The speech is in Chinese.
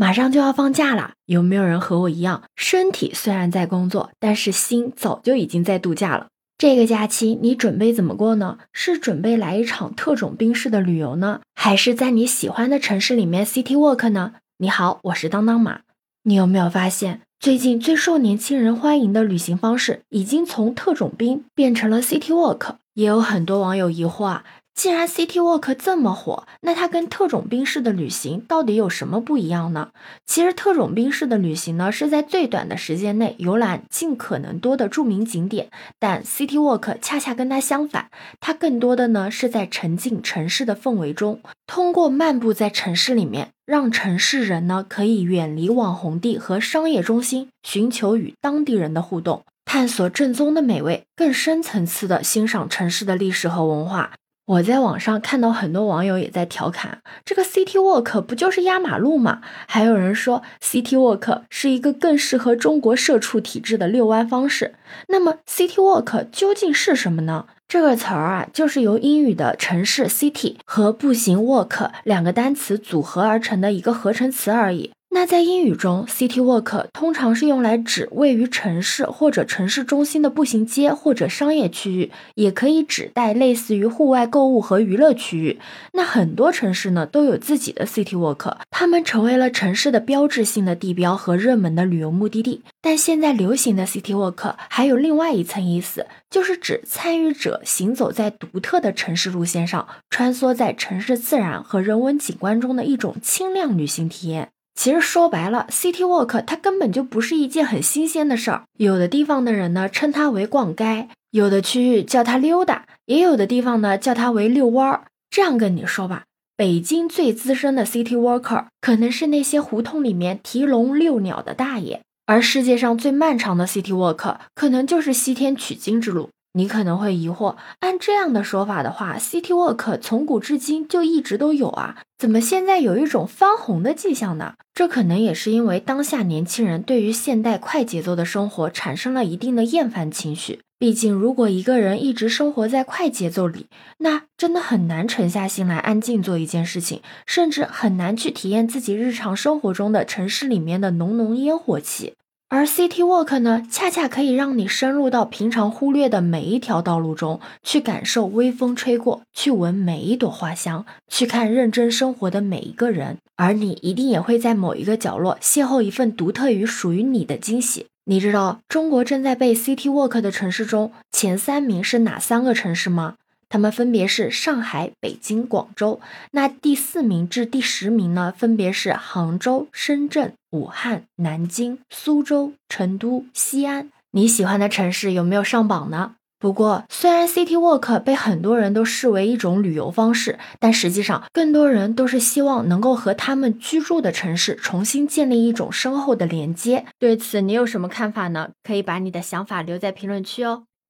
马上就要放假了，有没有人和我一样，身体虽然在工作，但是心早就已经在度假了？这个假期你准备怎么过呢？是准备来一场特种兵式的旅游呢，还是在你喜欢的城市里面 city walk 呢？你好，我是当当马。你有没有发现，最近最受年轻人欢迎的旅行方式，已经从特种兵变成了 city walk？也有很多网友疑惑啊。既然 City Walk 这么火，那它跟特种兵式的旅行到底有什么不一样呢？其实特种兵式的旅行呢，是在最短的时间内游览尽可能多的著名景点，但 City Walk 恰恰跟它相反，它更多的呢是在沉浸城市的氛围中，通过漫步在城市里面，让城市人呢可以远离网红地和商业中心，寻求与当地人的互动，探索正宗的美味，更深层次的欣赏城市的历史和文化。我在网上看到很多网友也在调侃，这个 City Walk 不就是压马路吗？还有人说 City Walk 是一个更适合中国社畜体质的遛弯方式。那么 City Walk 究竟是什么呢？这个词儿啊，就是由英语的城市 City 和步行 Walk 两个单词组合而成的一个合成词而已。那在英语中，city walk 通常是用来指位于城市或者城市中心的步行街或者商业区域，也可以指代类似于户外购物和娱乐区域。那很多城市呢都有自己的 city walk，它们成为了城市的标志性的地标和热门的旅游目的地。但现在流行的 city walk 还有另外一层意思，就是指参与者行走在独特的城市路线上，穿梭在城市自然和人文景观中的一种轻量旅行体验。其实说白了，City Walk 它根本就不是一件很新鲜的事儿。有的地方的人呢称它为逛街，有的区域叫它溜达，也有的地方呢叫它为遛弯儿。这样跟你说吧，北京最资深的 City Walker 可能是那些胡同里面提笼遛鸟的大爷，而世界上最漫长的 City Walk 可能就是西天取经之路。你可能会疑惑，按这样的说法的话，City Walk 从古至今就一直都有啊，怎么现在有一种翻红的迹象呢？这可能也是因为当下年轻人对于现代快节奏的生活产生了一定的厌烦情绪。毕竟，如果一个人一直生活在快节奏里，那真的很难沉下心来安静做一件事情，甚至很难去体验自己日常生活中的城市里面的浓浓烟火气。而 City Walk 呢，恰恰可以让你深入到平常忽略的每一条道路中，去感受微风吹过，去闻每一朵花香，去看认真生活的每一个人。而你一定也会在某一个角落邂逅一份独特于属于你的惊喜。你知道中国正在被 City Walk 的城市中前三名是哪三个城市吗？他们分别是上海、北京、广州。那第四名至第十名呢？分别是杭州、深圳、武汉、南京、苏州、成都、西安。你喜欢的城市有没有上榜呢？不过，虽然 City Walk 被很多人都视为一种旅游方式，但实际上，更多人都是希望能够和他们居住的城市重新建立一种深厚的连接。对此，你有什么看法呢？可以把你的想法留在评论区哦。